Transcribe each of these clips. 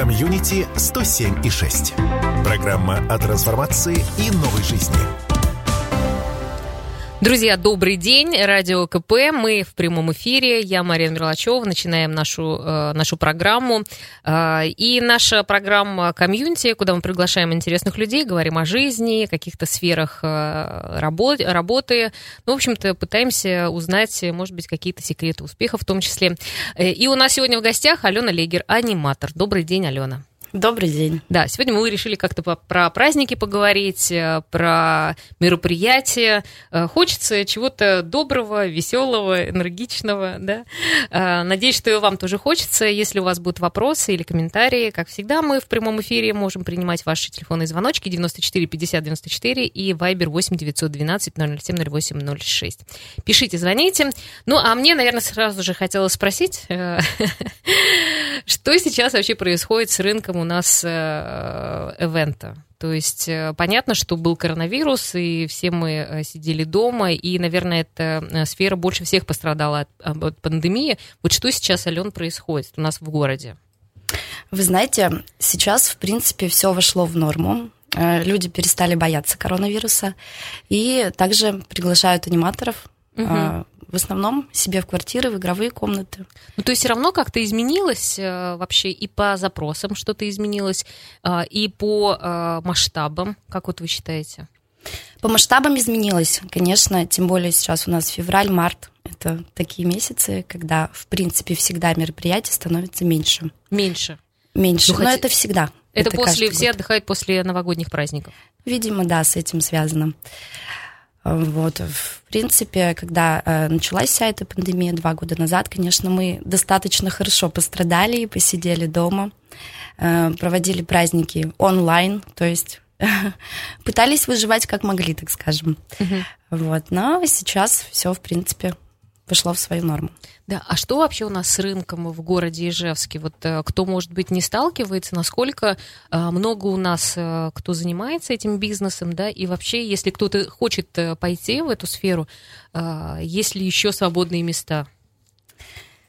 Комьюнити 107 и 6. Программа о трансформации и новой жизни. Друзья, добрый день. Радио КП. Мы в прямом эфире. Я Мария Мерлачева. Начинаем нашу, э, нашу программу. Э, и наша программа «Комьюнити», куда мы приглашаем интересных людей, говорим о жизни, каких-то сферах э, работ, работы. Ну, в общем-то, пытаемся узнать, может быть, какие-то секреты успеха в том числе. И у нас сегодня в гостях Алена Легер, аниматор. Добрый день, Алена. Добрый день. Да, сегодня мы решили как-то про праздники поговорить, э, про мероприятия. Э, хочется чего-то доброго, веселого, энергичного, да. Э, надеюсь, что и вам тоже хочется. Если у вас будут вопросы или комментарии, как всегда, мы в прямом эфире можем принимать ваши телефонные звоночки 94 50 94 и Viber 8 912 007 08 06. Пишите, звоните. Ну, а мне, наверное, сразу же хотелось спросить, что сейчас вообще происходит с рынком у нас э, эвента. То есть э, понятно, что был коронавирус, и все мы э, сидели дома, и, наверное, эта сфера больше всех пострадала от, от пандемии. Вот что сейчас, Ален, происходит у нас в городе? Вы знаете, сейчас, в принципе, все вошло в норму. Люди перестали бояться коронавируса и также приглашают аниматоров угу в основном себе в квартиры, в игровые комнаты. Ну, то есть все равно как-то изменилось э, вообще и по запросам что-то изменилось, э, и по э, масштабам, как вот вы считаете? По масштабам изменилось, конечно, тем более сейчас у нас февраль-март. Это такие месяцы, когда, в принципе, всегда мероприятий становится меньше. Меньше? Меньше, ну, но хоть... это всегда. Это, это после, все год. отдыхают после новогодних праздников? Видимо, да, с этим связано. Вот, в принципе, когда э, началась вся эта пандемия два года назад, конечно, мы достаточно хорошо пострадали и посидели дома, э, проводили праздники онлайн, то есть пытались выживать как могли, так скажем. Угу. Вот, но сейчас все, в принципе, пошло в свою норму. Да, а что вообще у нас с рынком в городе Ижевске? Вот э, кто, может быть, не сталкивается, насколько э, много у нас э, кто занимается этим бизнесом, да, и вообще, если кто-то хочет пойти в эту сферу, есть ли еще свободные места?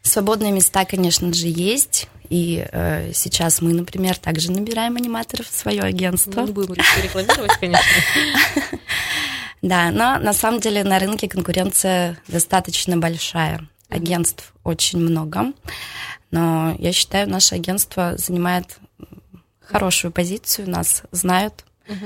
Свободные места, конечно же, есть. И э, сейчас мы, например, также набираем аниматоров в свое агентство. Ну, не будем рекламировать, конечно. Да, но на самом деле на рынке конкуренция достаточно большая. Агентств очень много. Но я считаю, наше агентство занимает хорошую позицию, нас знают. Угу.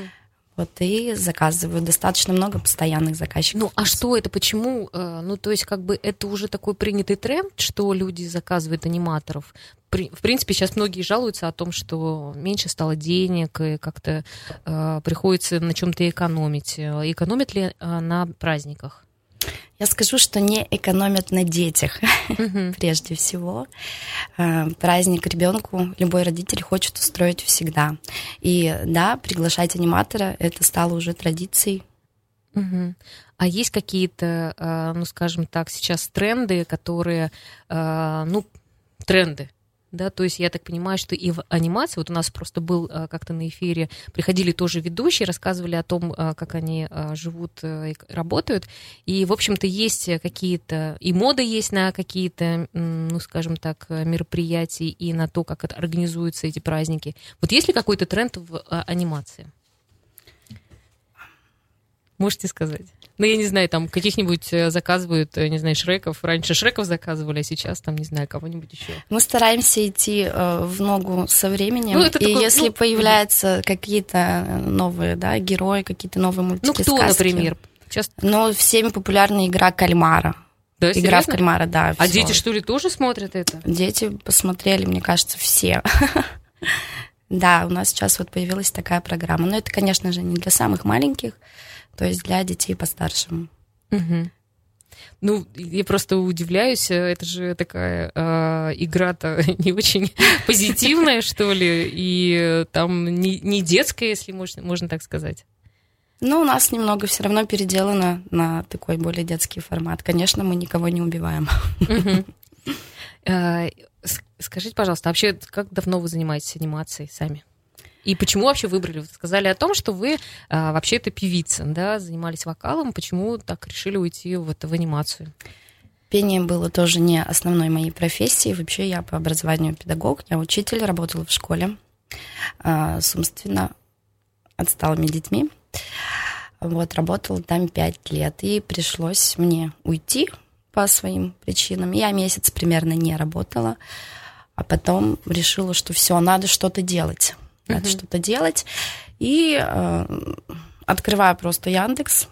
Вот и заказывают достаточно много постоянных заказчиков. Ну, а что это? Почему? Э, ну, то есть, как бы это уже такой принятый тренд, что люди заказывают аниматоров. В принципе, сейчас многие жалуются о том, что меньше стало денег, и как-то э, приходится на чем-то экономить. Экономят ли э, на праздниках? Я скажу, что не экономят на детях, прежде всего. Э, праздник ребенку любой родитель хочет устроить всегда. И да, приглашать аниматора это стало уже традицией. А есть какие-то, э, ну, скажем так, сейчас тренды, которые, э, ну, тренды, да, то есть я так понимаю, что и в анимации, вот у нас просто был а, как-то на эфире, приходили тоже ведущие, рассказывали о том, а, как они а, живут и работают, и, в общем-то, есть какие-то, и мода есть на какие-то, ну, скажем так, мероприятия и на то, как организуются эти праздники. Вот есть ли какой-то тренд в анимации? Можете сказать? Ну, я не знаю, там каких-нибудь э, заказывают, э, не знаю, Шреков. Раньше Шреков заказывали, а сейчас там, не знаю, кого-нибудь еще. Мы стараемся идти э, в ногу со временем. Ну, это и такой, если ну, появляются какие-то новые, да, герои, какие-то новые мультики, Ну, кто, сказки, например? Часто... Ну, всеми популярна игра кальмара. Да, Игра серьезно? в кальмара, да. А дети, что ли, тоже смотрят это? Дети посмотрели, мне кажется, все. Да, у нас сейчас вот появилась такая программа. Но это, конечно же, не для самых маленьких то есть для детей постарше. Угу. Ну, я просто удивляюсь, это же такая э, игра-то не очень позитивная, что ли, и там не, не детская, если можно, можно так сказать. Ну, у нас немного все равно переделано на такой более детский формат. Конечно, мы никого не убиваем. Э, скажите, пожалуйста, а вообще как давно вы занимаетесь анимацией сами? И почему вообще выбрали? Вы сказали о том, что вы а, вообще это певица, да, занимались вокалом. Почему так решили уйти вот в анимацию? Пение было тоже не основной моей профессией. Вообще я по образованию педагог, я учитель, работала в школе а, с отсталыми детьми. Вот, работала там пять лет, и пришлось мне уйти по своим причинам. Я месяц примерно не работала, а потом решила, что все, надо что-то делать. Надо uh-huh. что-то делать. И э, открываю просто Яндекс,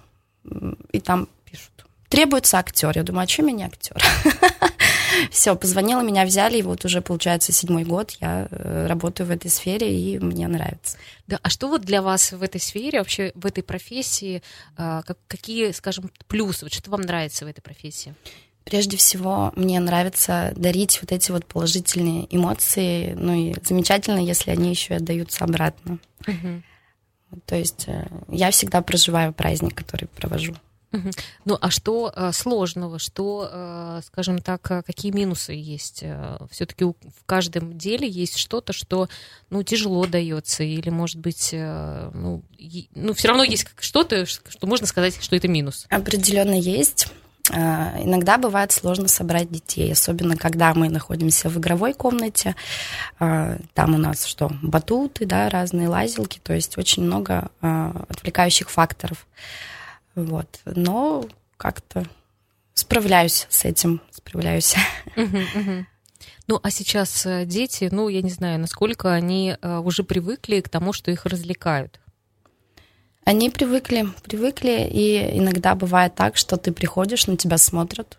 и там пишут, требуется актер. Я думаю, а что меня актер? Все, позвонила, меня взяли, и вот уже, получается, седьмой год я э, работаю в этой сфере, и мне нравится. Да, а что вот для вас в этой сфере, вообще в этой профессии, а, какие, скажем, плюсы, вот что вам нравится в этой профессии? Прежде всего, мне нравится дарить вот эти вот положительные эмоции, ну и замечательно, если они еще и отдаются обратно. Угу. То есть э, я всегда проживаю праздник, который провожу. Ну, а что э, сложного, что, э, скажем так, какие минусы есть? Все-таки в каждом деле есть что-то, что, ну, тяжело дается, или, может быть, ну, ну все равно есть что-то, что можно сказать, что это минус. Определенно есть. А, иногда бывает сложно собрать детей, особенно когда мы находимся в игровой комнате. А, там у нас что, батуты, да, разные лазилки, то есть очень много а, отвлекающих факторов. Вот. Но как-то справляюсь с этим, справляюсь. Ну, а сейчас э, дети, ну, я не знаю, насколько они э, уже привыкли к тому, что их развлекают. Они привыкли, привыкли, и иногда бывает так, что ты приходишь, на тебя смотрят,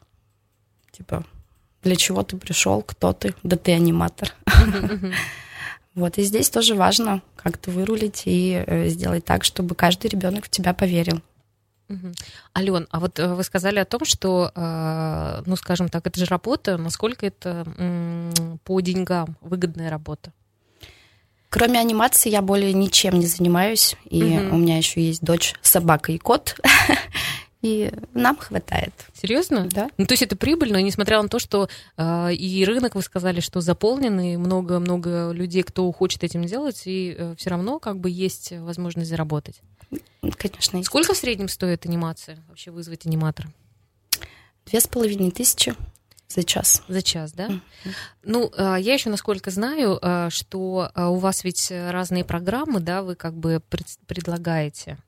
типа, для чего ты пришел, кто ты, да ты аниматор. Вот, и здесь тоже важно как-то вырулить и э, сделать так, чтобы каждый ребенок в тебя поверил. Ален, а вот э, вы сказали о том, что, э, ну, скажем так, это же работа, насколько это по деньгам выгодная работа? Кроме анимации я более ничем не занимаюсь. И угу. у меня еще есть дочь, собака и кот. И нам хватает. Серьезно? Да. Ну, то есть это прибыльно, несмотря на то, что э, и рынок, вы сказали, что заполнен, и много-много людей, кто хочет этим делать, и э, все равно как бы есть возможность заработать. Конечно. Есть. Сколько в среднем стоит анимация, вообще вызвать аниматора? Две с половиной тысячи. За час. За час, да? Mm-hmm. Ну, а, я еще насколько знаю, а, что а, у вас ведь разные программы, да, вы как бы предлагаете.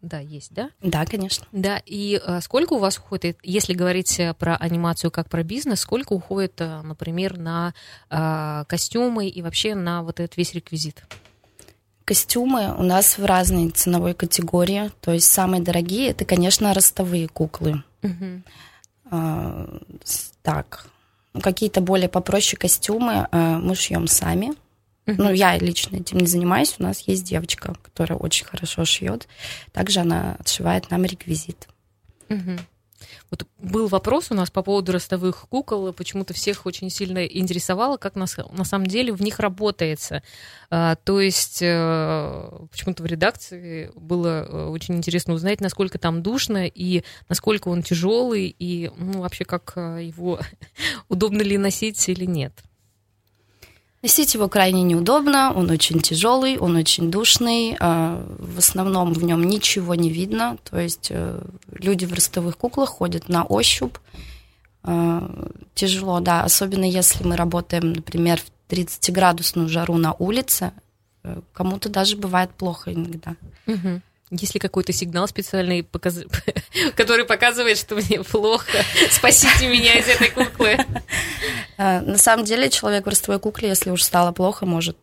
Да, есть, да? Да, конечно. Да, и сколько у вас уходит, если говорить про анимацию как про бизнес, сколько уходит, например, на костюмы и вообще на вот этот весь реквизит? Костюмы у нас в разной ценовой категории. То есть самые дорогие это, конечно, ростовые куклы. Угу. А, так, какие-то более попроще костюмы а, мы шьем сами. Uh-huh. Ну, я лично этим не занимаюсь. У нас есть девочка, которая очень хорошо шьет. Также она отшивает нам реквизит. Uh-huh. Вот был вопрос у нас по поводу ростовых кукол, почему-то всех очень сильно интересовало, как на, на самом деле в них работается. А, то есть э, почему-то в редакции было э, очень интересно узнать, насколько там душно и насколько он тяжелый, и ну, вообще как э, его удобно ли носить или нет. Носить его крайне неудобно, он очень тяжелый, он очень душный, а, в основном в нем ничего не видно, то есть э, люди в ростовых куклах ходят на ощупь, а, тяжело, да, особенно если мы работаем, например, в 30-градусную жару на улице, э, кому-то даже бывает плохо иногда. Угу. Есть ли какой-то сигнал специальный, показ... который показывает, что мне плохо? Спасите меня из этой куклы. А, на самом деле человек в ростовой кукле, если уж стало плохо, может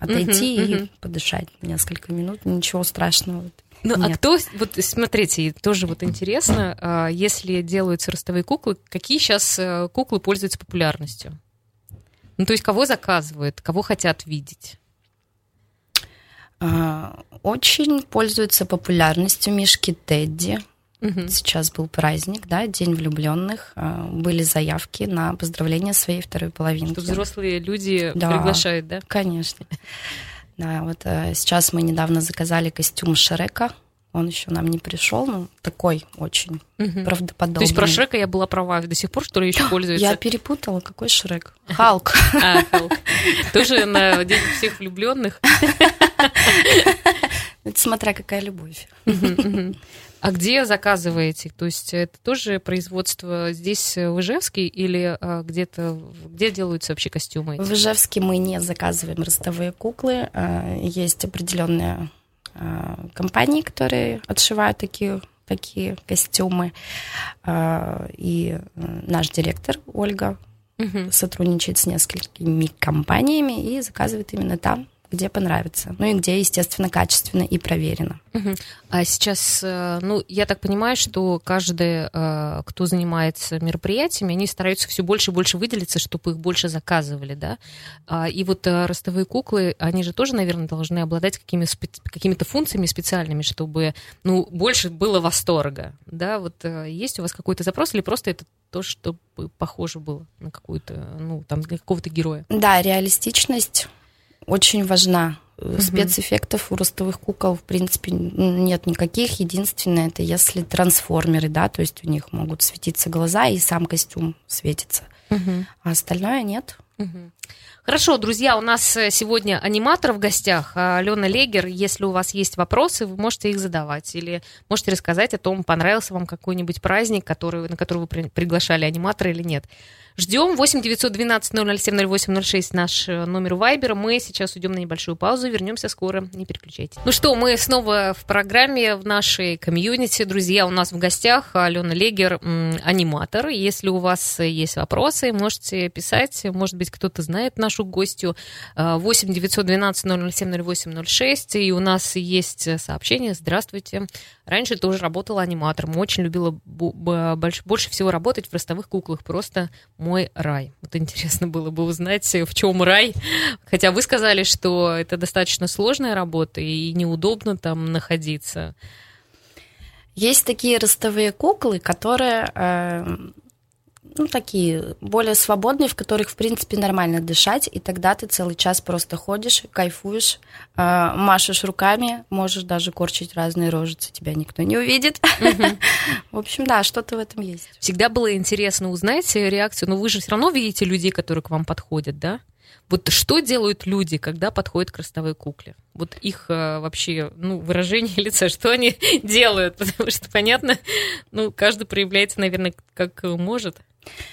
отойти и подышать несколько минут. Ничего страшного. Ну, а Нет. а кто, вот смотрите, тоже вот интересно, а, если делаются ростовые куклы, какие сейчас э, куклы пользуются популярностью? Ну, то есть кого заказывают, кого хотят видеть? Очень пользуются популярностью мишки Тедди. Угу. Сейчас был праздник, да, День влюбленных. А, были заявки на поздравление своей второй половинки. Что взрослые люди да, приглашают, да? Конечно. Да, вот а, сейчас мы недавно заказали костюм Шрека. Он еще нам не пришел, но такой очень угу. правдоподобный. То есть про Шрека я была права до сих пор, что еще пользуется. Я перепутала, какой Шрек? Халк. А, Халк. Тоже на День всех влюбленных. Это смотря какая любовь. А где заказываете? То есть это тоже производство здесь в Ижевске или а, где-то, где делаются вообще костюмы? В Ижевске мы не заказываем ростовые куклы. А, есть определенные а, компании, которые отшивают такие такие костюмы. И наш директор Ольга угу. сотрудничает с несколькими компаниями и заказывает именно там где понравится. Ну и где, естественно, качественно и проверено. Угу. А сейчас, э, ну, я так понимаю, что каждый, э, кто занимается мероприятиями, они стараются все больше и больше выделиться, чтобы их больше заказывали, да? А, и вот э, ростовые куклы, они же тоже, наверное, должны обладать какими, какими-то функциями специальными, чтобы, ну, больше было восторга, да? Вот есть у вас какой-то запрос или просто это то, чтобы похоже было на какую-то, ну, там, на какого-то героя? Да, реалистичность очень важна. Угу. Спецэффектов у ростовых кукол, в принципе, нет никаких. Единственное, это если трансформеры, да, то есть у них могут светиться глаза, и сам костюм светится. Угу. А остальное нет. Угу. Хорошо, друзья, у нас э, сегодня аниматор в гостях, а Алена Легер. Если у вас есть вопросы, вы можете их задавать. Или можете рассказать о том, понравился вам какой-нибудь праздник, который, на который вы приглашали аниматора или нет. Ждем 8 912 007 0806 наш э, номер Вайбера. Мы сейчас уйдем на небольшую паузу, вернемся скоро, не переключайтесь. Ну что, мы снова в программе в нашей комьюнити. Друзья, у нас в гостях Алена Легер, аниматор. Если у вас есть вопросы, можете писать. Может быть, кто-то знает нашу гостью. 8 912 007 0806. И у нас есть сообщение. Здравствуйте. Раньше тоже работала аниматором. Очень любила больше всего работать в ростовых куклах. Просто мой рай. Вот интересно было бы узнать, в чем рай. Хотя вы сказали, что это достаточно сложная работа и неудобно там находиться. Есть такие ростовые куклы, которые э, ну, такие более свободные, в которых, в принципе, нормально дышать, и тогда ты целый час просто ходишь, кайфуешь, э, машешь руками, можешь даже корчить разные рожицы, тебя никто не увидит. В общем, да, что-то в этом есть. Всегда было интересно узнать реакцию, но вы же все равно видите людей, которые к вам подходят, да? Вот что делают люди, когда подходят к ростовой кукле? Вот их э, вообще, ну, выражение лица, что они делают? Потому что, понятно, ну, каждый проявляется, наверное, как может.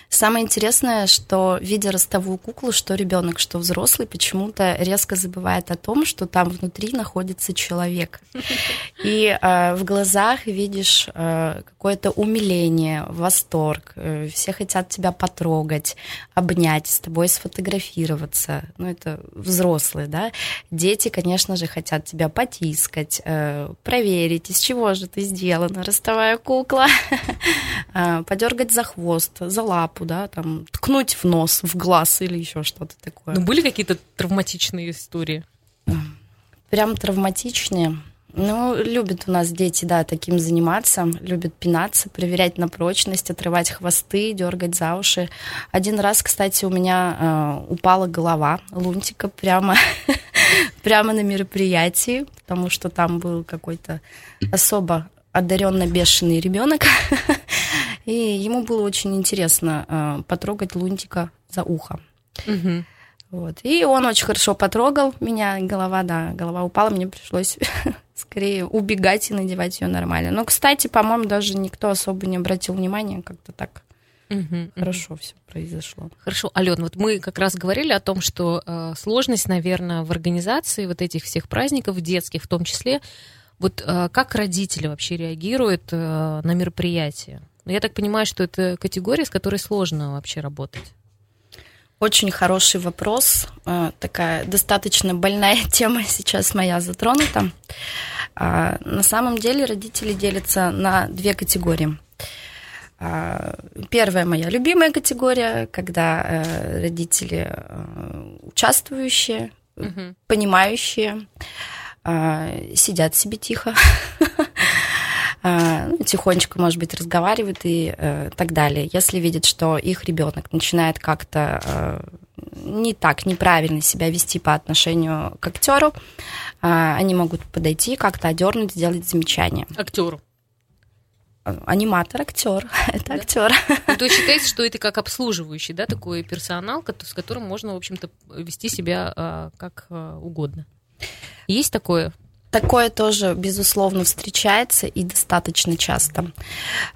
Самое интересное, что видя ростовую куклу, что ребенок, что взрослый, почему-то резко забывает о том, что там внутри находится человек. И э, в глазах видишь э, какое-то умиление, восторг. Э, все хотят тебя потрогать, обнять, с тобой сфотографироваться. Ну, это взрослые, да. Дети, конечно же, хотят тебя потискать, э, проверить, из чего же ты сделана, ростовая кукла, э, подергать за хвост, за лапу, да, там, ткнуть в нос, в глаз или еще что-то такое. Ну, были какие-то травматичные истории? Прям травматичные. Ну, любят у нас дети, да, таким заниматься, любят пинаться, проверять на прочность, отрывать хвосты, дергать за уши. Один раз, кстати, у меня э, упала голова лунтика прямо, прямо на мероприятии, потому что там был какой-то особо одаренно бешеный ребенок. И ему было очень интересно э, потрогать Лунтика за ухо. Угу. Вот. И он очень хорошо потрогал меня, голова, да, голова упала, мне пришлось скорее убегать и надевать ее нормально. Но, кстати, по-моему, даже никто особо не обратил внимания, как-то так Угу, Хорошо угу. все произошло. Хорошо, Ален, вот мы как раз говорили о том, что э, сложность, наверное, в организации вот этих всех праздников детских, в том числе, вот э, как родители вообще реагируют э, на мероприятия? Но я так понимаю, что это категория, с которой сложно вообще работать. Очень хороший вопрос. Э, такая достаточно больная тема сейчас моя затронута. А, на самом деле родители делятся на две категории. А, первая моя любимая категория, когда э, родители э, участвующие, угу. понимающие, а, сидят себе тихо, А, тихонечко, может быть, разговаривают и э, так далее. Если видят, что их ребенок начинает как-то э, не так, неправильно себя вести по отношению к актеру, э, они могут подойти, как-то одернуть, сделать замечание. Актеру аниматор, актер, это да? актер. Ну, то есть считается, что это как обслуживающий, да, такой персонал, с которым можно, в общем-то, вести себя а, как а, угодно. Есть такое Такое тоже, безусловно, встречается и достаточно часто.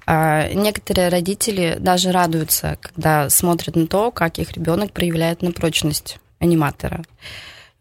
А, некоторые родители даже радуются, когда смотрят на то, как их ребенок проявляет на прочность аниматора.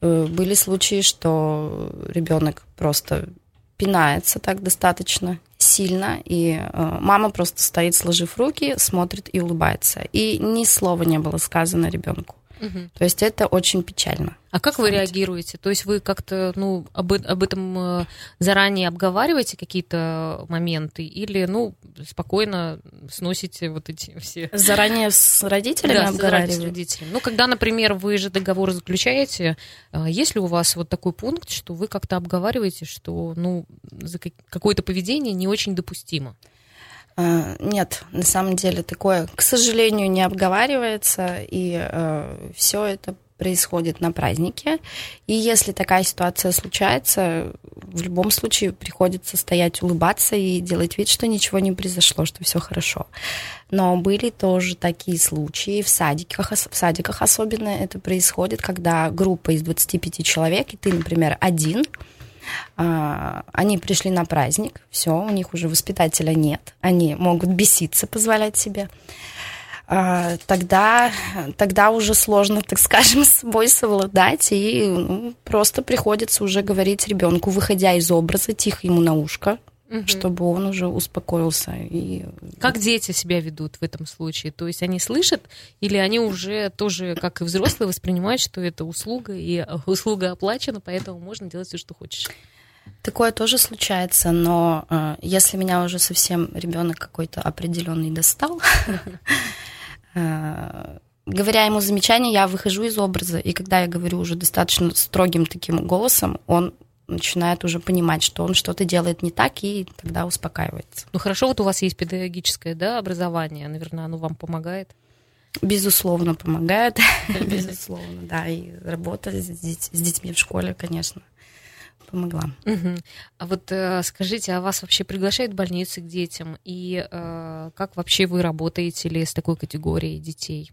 Э, были случаи, что ребенок просто пинается так достаточно сильно, и э, мама просто стоит, сложив руки, смотрит и улыбается. И ни слова не было сказано ребенку. Угу. То есть это очень печально. А как вы реагируете? То есть вы как-то ну, об, об этом э, заранее обговариваете какие-то моменты или ну, спокойно сносите вот эти все... Заранее с родителями да, обговариваете? с родителями. Ну, когда, например, вы же договор заключаете, э, есть ли у вас вот такой пункт, что вы как-то обговариваете, что ну, за какое-то поведение не очень допустимо? Э, нет, на самом деле такое, к сожалению, не обговаривается, и э, все это происходит на празднике. И если такая ситуация случается, в любом случае приходится стоять, улыбаться и делать вид, что ничего не произошло, что все хорошо. Но были тоже такие случаи в садиках, в садиках особенно это происходит, когда группа из 25 человек, и ты, например, один, они пришли на праздник, все, у них уже воспитателя нет, они могут беситься, позволять себе. А, тогда, тогда уже сложно, так скажем, с собой совладать, и ну, просто приходится уже говорить ребенку, выходя из образа, тихо ему на ушко, угу. чтобы он уже успокоился. И... Как дети себя ведут в этом случае? То есть они слышат, или они уже тоже, как и взрослые, воспринимают, что это услуга, и услуга оплачена, поэтому можно делать все, что хочешь? Такое тоже случается, но э, если меня уже совсем ребенок какой-то определенный достал, э, говоря ему замечание, я выхожу из образа, и когда я говорю уже достаточно строгим таким голосом, он начинает уже понимать, что он что-то делает не так, и тогда успокаивается. Ну хорошо, вот у вас есть педагогическое да, образование, наверное, оно вам помогает? Безусловно, помогает, безусловно, да, и работа с, детьми в школе, конечно, помогла. А вот э, скажите, а вас вообще приглашают в больницы к детям, и э, как вообще вы работаете ли с такой категорией детей?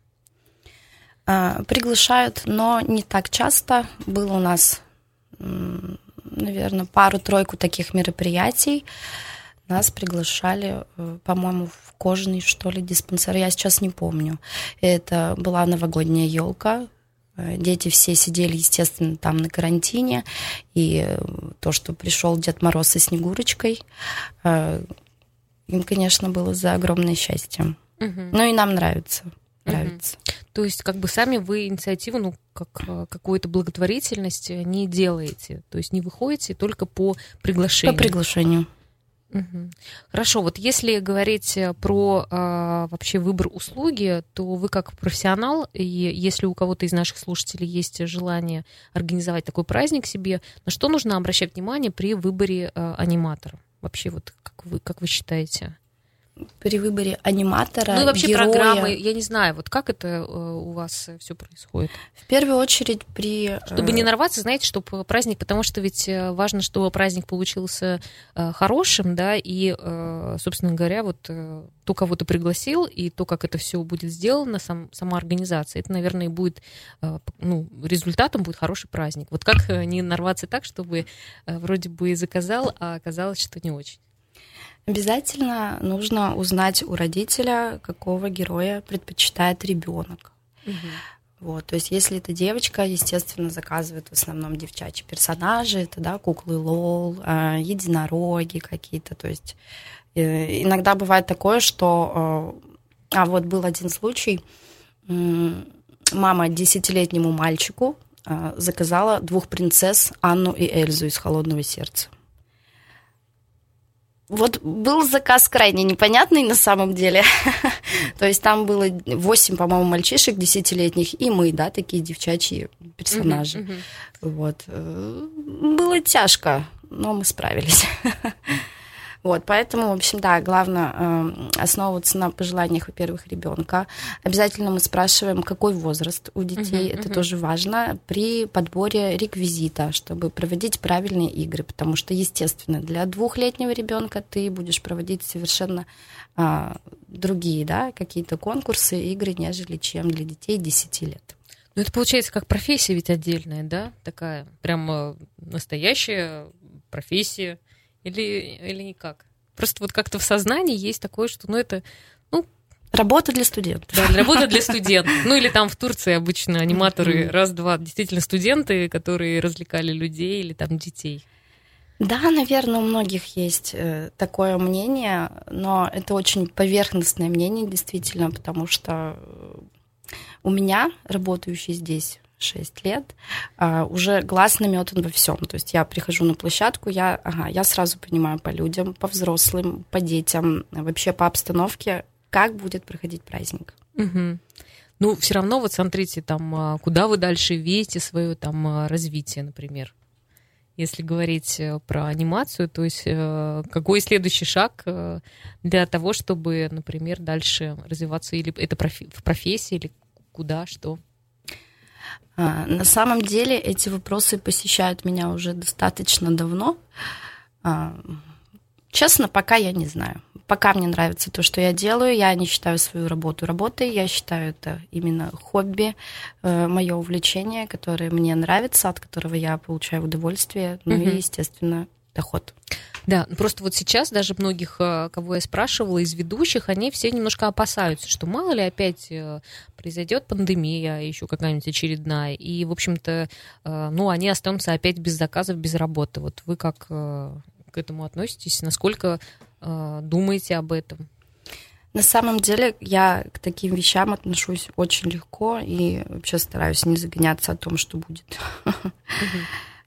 А, приглашают, но не так часто. Было у нас наверное, пару-тройку таких мероприятий. Нас приглашали, э, по-моему, в кожаный, что ли, диспансер. Я сейчас не помню. Это была новогодняя елка. Э, дети все сидели, естественно, там на карантине. И э, то, что пришел Дед Мороз со Снегурочкой, им, конечно, было за огромное счастье. Угу. Ну и нам нравится нравится. Угу. То есть как бы сами вы инициативу, ну, как э, какую-то благотворительность не делаете, то есть не выходите только по приглашению. По приглашению. Угу. Хорошо, вот если говорить про а, вообще выбор услуги, то вы как профессионал, и если у кого-то из наших слушателей есть желание организовать такой праздник себе, на что нужно обращать внимание при выборе а, аниматора? Вообще вот как вы, как вы считаете? При выборе аниматора, Ну и вообще героя. программы, я не знаю, вот как это э, у вас все происходит? В первую очередь при... Чтобы не э, нарваться, знаете, чтобы праздник, потому что ведь э, важно, чтобы праздник получился хорошим, да, и, собственно говоря, вот то, кого ты пригласил, и то, как это все будет сделано, сам, сама организация, это, наверное, будет, ну, результатом будет хороший праздник. Вот как не нарваться так, чтобы вроде бы и заказал, а оказалось, что не очень? Обязательно нужно узнать у родителя, какого героя предпочитает ребенок. Угу. Вот, то есть, если это девочка, естественно, заказывают в основном девчачьи персонажи, это да, куклы Лол, э, единороги какие-то. То есть э, иногда бывает такое, что, э, а вот был один случай, мама десятилетнему мальчику заказала двух принцесс Анну и Эльзу из Холодного сердца вот был заказ крайне непонятный на самом деле. То есть там было 8, по-моему, мальчишек десятилетних, и мы, да, такие девчачьи персонажи. Вот. Э, было тяжко, но мы справились. Вот, поэтому, в общем, да, главное э, основываться на пожеланиях, во-первых, ребенка. Обязательно мы спрашиваем, какой возраст у детей, uh-huh, это uh-huh. тоже важно, при подборе реквизита, чтобы проводить правильные игры, потому что, естественно, для двухлетнего ребенка ты будешь проводить совершенно э, другие, да, какие-то конкурсы, игры, нежели чем для детей 10 лет. Ну, это получается как профессия ведь отдельная, да, такая прям настоящая профессия или, или никак? Просто вот как-то в сознании есть такое, что, ну, это, ну, Работа для студентов. Да, работа для студентов. Ну или там в Турции обычно аниматоры раз-два действительно студенты, которые развлекали людей или там детей. Да, наверное, у многих есть э, такое мнение, но это очень поверхностное мнение, действительно, потому что у меня, работающий здесь 6 лет, а, уже глаз наметан во всем. То есть я прихожу на площадку, я, ага, я сразу понимаю по людям, по взрослым, по детям, вообще по обстановке, как будет проходить праздник. Угу. Ну, все равно, вот смотрите, там, а, куда вы дальше видите свое там а, развитие, например. Если говорить э, про анимацию, то есть э, какой следующий шаг э, для того, чтобы, например, дальше развиваться, или это в профессии, или куда, что? А, на самом деле эти вопросы посещают меня уже достаточно давно. Честно, пока я не знаю. Пока мне нравится то, что я делаю, я не считаю свою работу работой, я считаю это именно хобби, э, мое увлечение, которое мне нравится, от которого я получаю удовольствие, ну и, естественно, доход. Да, просто вот сейчас даже многих, э, кого я спрашивала из ведущих, они все немножко опасаются, что мало ли опять э, произойдет пандемия, еще какая-нибудь очередная, и, в общем-то, э, ну, они останутся опять без заказов, без работы. Вот вы как к этому относитесь? Насколько думаете об этом? На самом деле я к таким вещам отношусь очень легко и вообще стараюсь не загоняться о том, что будет.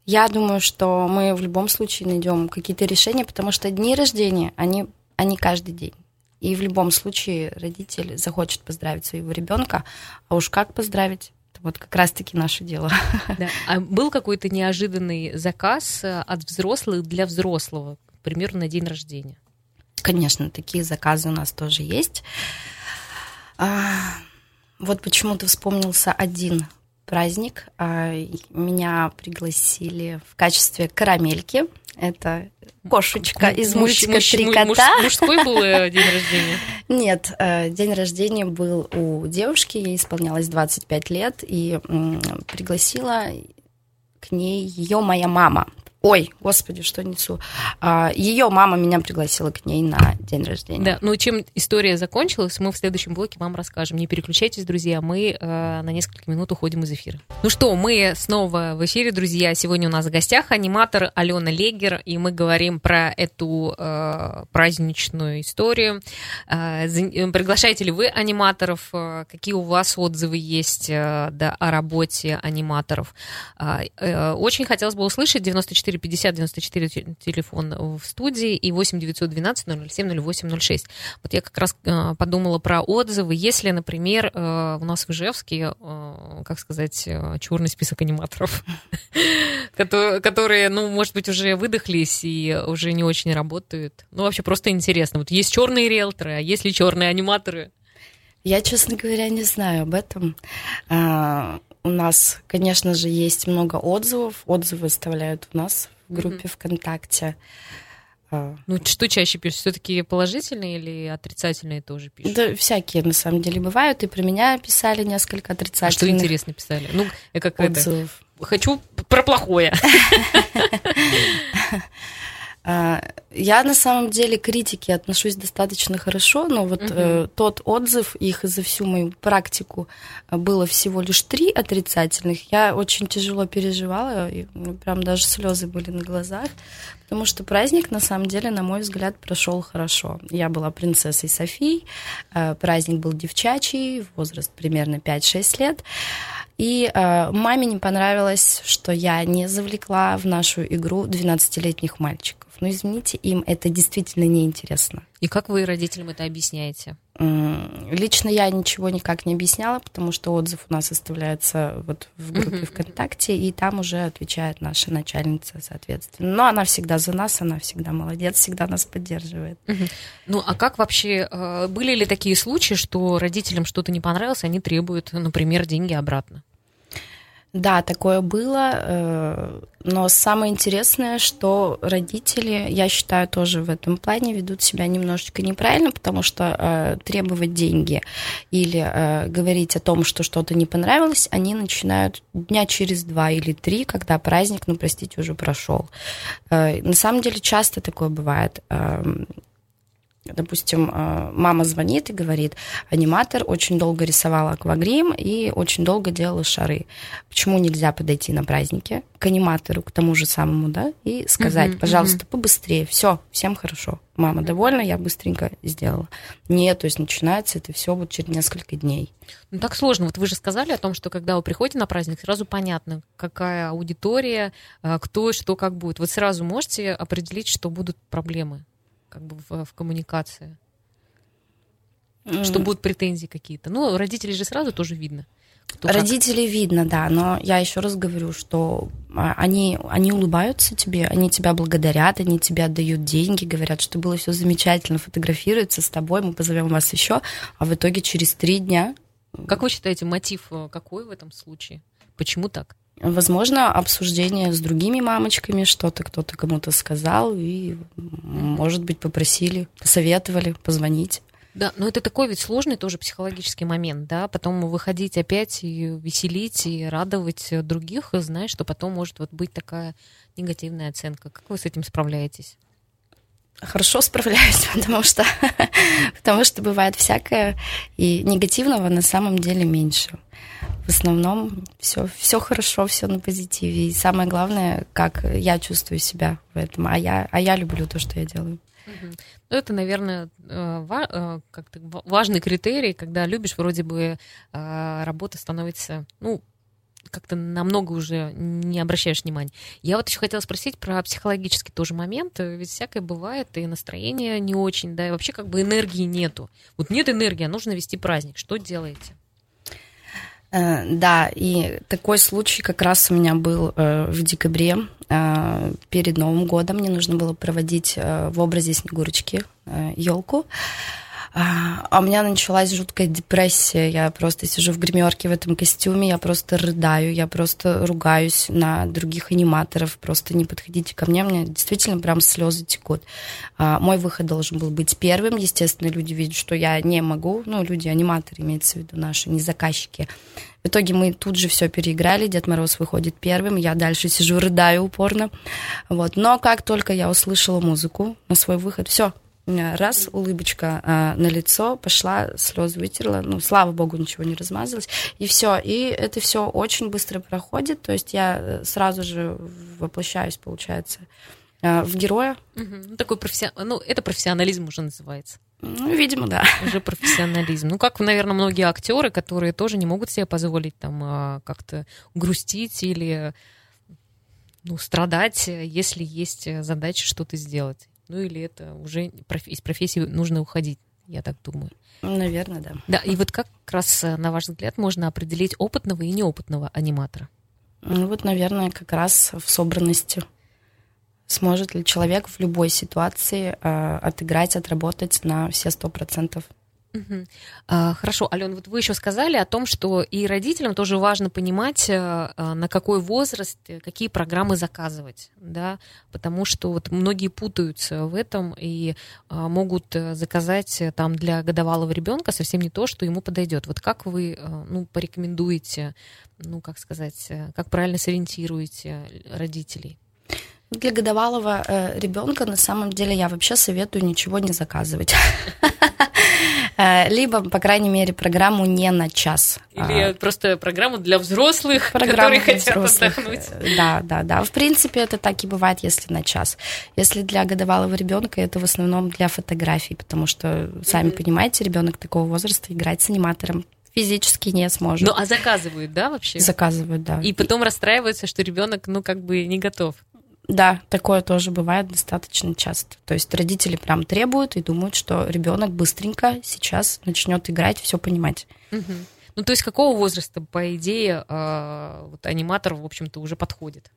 Я думаю, что мы в любом случае найдем какие-то решения, потому что дни рождения, они, они каждый день. И в любом случае родитель захочет поздравить своего ребенка, а уж как поздравить, вот как раз-таки наше дело. Да. А был какой-то неожиданный заказ э, от взрослых для взрослого, к примеру, на день рождения? Конечно, такие заказы у нас тоже есть. А, вот почему-то вспомнился один праздник. А, меня пригласили в качестве карамельки. Это кошечка из мультика муж, «Три кота». Муж, мужской был э, день рождения? Нет, э, день рождения был у девушки, ей исполнялось 25 лет, и пригласила к ней ее моя мама. Ой, господи, что несу. А, Ее мама меня пригласила к ней на день рождения. Да, ну чем история закончилась, мы в следующем блоке вам расскажем. Не переключайтесь, друзья, мы э, на несколько минут уходим из эфира. Ну что, мы снова в эфире, друзья. Сегодня у нас в гостях аниматор Алена Легер, и мы говорим про эту э, праздничную историю. Э, приглашаете ли вы аниматоров? Э, какие у вас отзывы есть э, да, о работе аниматоров? Э, э, очень хотелось бы услышать 94 94 50 94 телефон в студии и 8 912 007 08 06. Вот я как раз э, подумала про отзывы. Если, например, э, у нас в Ижевске, э, как сказать, черный список аниматоров, которые, ну, может быть, уже выдохлись и уже не очень работают. Ну, вообще просто интересно. Вот есть черные риэлторы, а есть ли черные аниматоры? Я, честно говоря, не знаю об этом. У нас, конечно же, есть много отзывов. Отзывы оставляют у нас в группе mm-hmm. ВКонтакте. А. Ну, что чаще пишут? Все-таки положительные или отрицательные тоже пишут? Да, всякие, на самом деле, бывают. И про меня писали несколько отрицательных. А что интересно писали? Ну, как отзывов. это... Хочу про плохое. А, я на самом деле к критике отношусь достаточно хорошо, но вот угу. э, тот отзыв, их за всю мою практику э, было всего лишь три отрицательных. Я очень тяжело переживала, и прям даже слезы были на глазах, потому что праздник на самом деле, на мой взгляд, прошел хорошо. Я была принцессой Софией, э, праздник был девчачий, возраст примерно 5-6 лет. И э, маме не понравилось, что я не завлекла в нашу игру 12-летних мальчиков. Но ну, извините, им это действительно неинтересно. И как вы родителям это объясняете? Лично я ничего никак не объясняла, потому что отзыв у нас оставляется вот в группе. ВКонтакте, и там уже отвечает наша начальница, соответственно. Но она всегда за нас, она всегда молодец, всегда нас поддерживает. Ну, а как вообще, э, были ли такие случаи, что родителям что-то не понравилось, они требуют, например, деньги обратно? Да, такое было, э, но самое интересное, что родители, я считаю, тоже в этом плане ведут себя немножечко неправильно, потому что э, требовать деньги или э, говорить о том, что что-то не понравилось, они начинают дня через два или три, когда праздник, ну, простите, уже прошел. На самом деле часто такое бывает эм, Допустим, э, мама звонит и говорит, аниматор очень долго рисовал аквагрим и очень долго делал шары. Почему нельзя подойти на праздники к аниматору, к тому же самому, да, и сказать, uh-huh, пожалуйста, uh-huh. побыстрее, все, всем хорошо. Мама довольна, я быстренько сделала. Нет, то есть начинается это все вот через несколько дней. Ну так сложно. Вот вы же сказали о том, что когда вы приходите на праздник, сразу понятно, какая аудитория, э, кто, что, как будет. Вот сразу можете определить, что будут проблемы как бы в, в коммуникации? Mm. Что будут претензии какие-то. Ну, родителей же сразу тоже видно. Родителей как. видно, да, но я еще раз говорю, что а, они, они улыбаются тебе, они тебя благодарят, они тебе отдают деньги, говорят, что было все замечательно, фотографируются с тобой, мы позовем вас еще, а в итоге через три дня. Как вы считаете, мотив э, какой в этом случае? Почему так? Возможно, обсуждение с другими мамочками, что-то кто-то кому-то сказал, и, может быть, попросили, посоветовали позвонить. Да, но это такой ведь сложный тоже психологический момент, да, потом выходить опять и веселить, и радовать других, зная, что потом может вот быть такая негативная оценка. Как вы с этим справляетесь? Хорошо справляюсь, потому что, потому что бывает всякое, и негативного на самом деле меньше в основном все, все хорошо, все на позитиве. И самое главное, как я чувствую себя в этом. А я, а я люблю то, что я делаю. Ну, это, наверное, э, э, как-то важный критерий, когда любишь, вроде бы э, работа становится, ну, как-то намного уже не обращаешь внимания. Я вот еще хотела спросить про психологический тоже момент. Ведь всякое бывает, и настроение не очень, да, и вообще как бы энергии нету. Вот нет энергии, а нужно вести праздник. Что делаете? Э, да, и такой случай как раз у меня был э, в декабре. Э, перед Новым годом мне нужно было проводить в образе Снегурочки елку. А у меня началась жуткая депрессия. Я просто сижу в гримерке в этом костюме, я просто рыдаю, я просто ругаюсь на других аниматоров. Просто не подходите ко мне, меня действительно прям слезы текут. А, мой выход должен был быть первым. Естественно, люди видят, что я не могу. Ну, люди, аниматоры, имеется в виду наши, не заказчики. В итоге мы тут же все переиграли, Дед Мороз выходит первым, я дальше сижу, рыдаю упорно. Вот. Но как только я услышала музыку на свой выход, все, раз, улыбочка э, на лицо, пошла, слезы вытерла, ну, слава богу, ничего не размазалось, и все. И это все очень быстро проходит, то есть я э, сразу же воплощаюсь, получается, э, в героя. Угу. Такой профессион... Ну, это профессионализм уже называется. Ну, видимо, да. Уже профессионализм. Ну, как, наверное, многие актеры, которые тоже не могут себе позволить там а, как-то грустить или ну, страдать, если есть задача что-то сделать. Ну или это уже из профессии нужно уходить, я так думаю. Наверное, да. Да, и вот как раз, э, на ваш взгляд, можно определить опытного и неопытного аниматора? Ну вот, наверное, как раз в собранности. Сможет ли человек в любой ситуации э, отыграть, отработать на все сто процентов? Угу. А, хорошо, Ален, вот вы еще сказали о том, что и родителям тоже важно понимать, а, на какой возраст, э, какие программы заказывать, да, потому что вот многие путаются в этом и а, могут э, заказать там для годовалого ребенка совсем не то, что ему подойдет. Вот как вы, ну, порекомендуете, ну, как сказать, как правильно сориентируете родителей? Для годовалого э, ребенка на самом деле я вообще советую ничего не заказывать. Э, либо, по крайней мере, программу не на час. Или а, просто программу для взрослых, которые хотят отдохнуть. Да, да, да. В принципе, это так и бывает, если на час. Если для годовалого ребенка, это в основном для фотографий, потому что, сами понимаете, ребенок такого возраста играть с аниматором физически не сможет. Ну, а заказывают, да, вообще? Заказывают, да. И потом расстраиваются, что ребенок, ну, как бы не готов. Да, такое тоже бывает достаточно часто. То есть родители прям требуют и думают, что ребенок быстренько сейчас начнет играть, все понимать. Угу. Ну, то есть какого возраста, по идее, э, вот аниматор, в общем-то, уже подходит?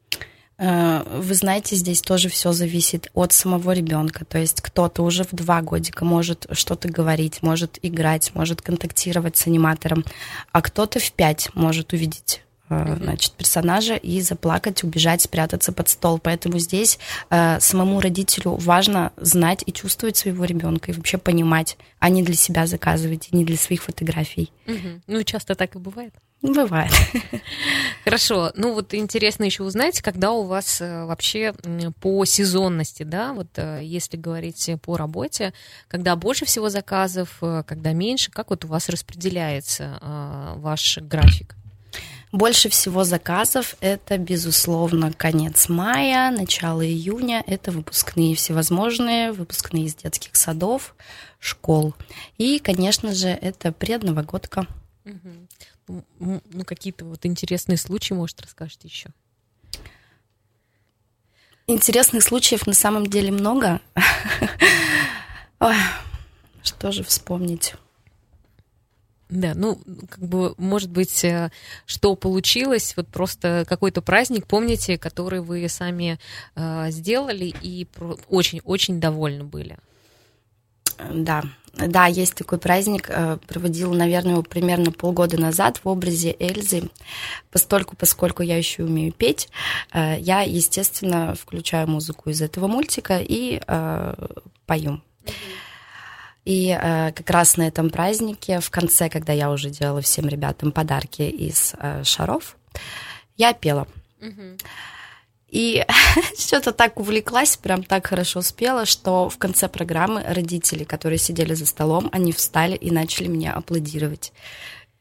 Э, вы знаете, здесь тоже все зависит от самого ребенка. То есть кто-то уже в два годика может что-то говорить, может играть, может контактировать с аниматором, а кто-то в пять может увидеть. Значит, персонажа и заплакать, убежать, спрятаться под стол. Поэтому здесь э, самому родителю важно знать и чувствовать своего ребенка и вообще понимать, а не для себя заказывать, и не для своих фотографий. Mm-hmm. Ну, часто так и бывает. Бывает. Хорошо. Ну вот интересно еще узнать, когда у вас э, вообще по сезонности, да, вот э, если говорить по работе, когда больше всего заказов, э, когда меньше, как вот у вас распределяется ваш график? Больше всего заказов это, безусловно, конец мая, начало июня. Это выпускные всевозможные, выпускные из детских садов, школ. И, конечно же, это предновогодка. Угу ну, какие-то вот интересные случаи, может, расскажете еще? Интересных случаев на самом деле много. Что же вспомнить? Да, ну, как бы, может быть, э, что получилось, вот просто какой-то праздник, помните, который вы сами э, сделали и очень-очень довольны были. Да, да, есть такой праздник, э, проводил, наверное, его примерно полгода назад в образе Эльзы. Постольку, поскольку я еще умею петь, э, я, естественно, включаю музыку из этого мультика и э, пою. И э, как раз на этом празднике, в конце, когда я уже делала всем ребятам подарки из э, шаров, я пела. Mm-hmm. И что-то так увлеклась, прям так хорошо спела, что в конце программы родители, которые сидели за столом, они встали и начали мне аплодировать.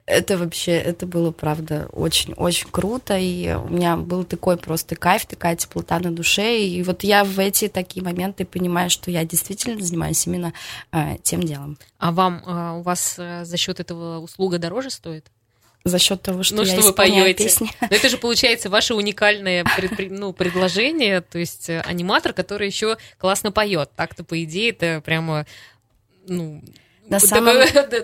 Это вообще, это было, правда, очень-очень круто, и у меня был такой просто кайф, такая теплота на душе, и вот я в эти такие моменты понимаю, что я действительно занимаюсь именно э, тем делом. А вам, э, у вас э, за счет этого услуга дороже стоит? за счет того, что ну, я что вы поете. песни. Но это же получается ваше уникальное пред, ну, предложение, то есть э, аниматор, который еще классно поет. Так-то по идее это прямо ну на самом...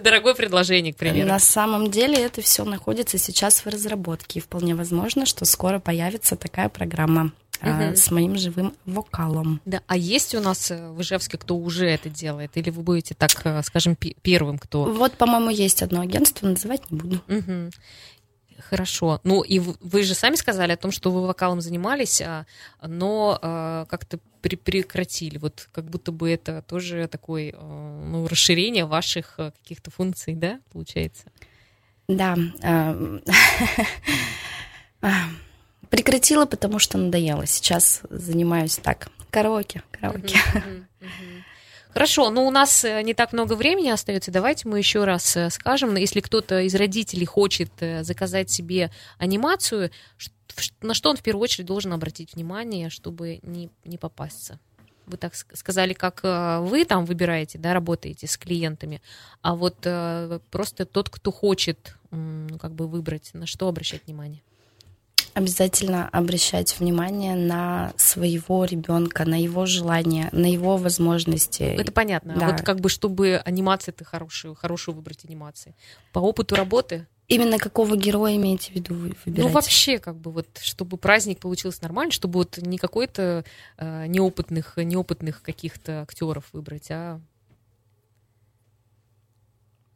дорогое предложение, к примеру. На самом деле это все находится сейчас в разработке. И вполне возможно, что скоро появится такая программа угу. с моим живым вокалом. Да, а есть у нас э, в Ижевске, кто уже это делает? Или вы будете, так э, скажем, первым, кто? Вот, по-моему, есть одно агентство, называть не буду. Угу. Хорошо. Ну, и вы же сами сказали о том, что вы вокалом занимались, а, но а, как-то прекратили. Вот как будто бы это тоже такое ну, расширение ваших каких-то функций, да, получается? Да. Прекратила, потому что надоело. Сейчас занимаюсь так. Караоке, караоке. Хорошо, но у нас э, не так много времени остается. Давайте мы еще раз э, скажем, если кто-то из родителей хочет э, заказать себе анимацию, на что он в первую очередь должен обратить внимание, чтобы не, не попасться? Вы так сказали, как вы там выбираете, да, работаете с клиентами, а вот просто тот, кто хочет как бы выбрать, на что обращать внимание? Обязательно обращать внимание на своего ребенка, на его желания, на его возможности. Это понятно. Да. вот как бы, чтобы анимация ты хорошую, хорошую выбрать анимации. По опыту работы? Именно какого героя имеете в виду вы выбирать? Ну, вообще, как бы вот, чтобы праздник получился нормально, чтобы вот не какой-то э, неопытных, неопытных каких-то актеров выбрать, а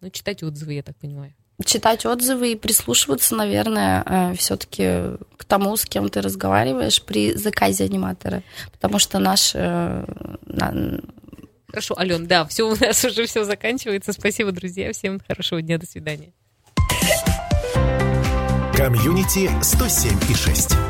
ну, читать отзывы, я так понимаю читать отзывы и прислушиваться, наверное, э, все-таки к тому, с кем ты разговариваешь при заказе аниматора. Потому что наш... Э, Хорошо, Ален, да, все у нас уже все заканчивается. Спасибо, друзья. Всем хорошего дня. До свидания. Комьюнити 107 и 6.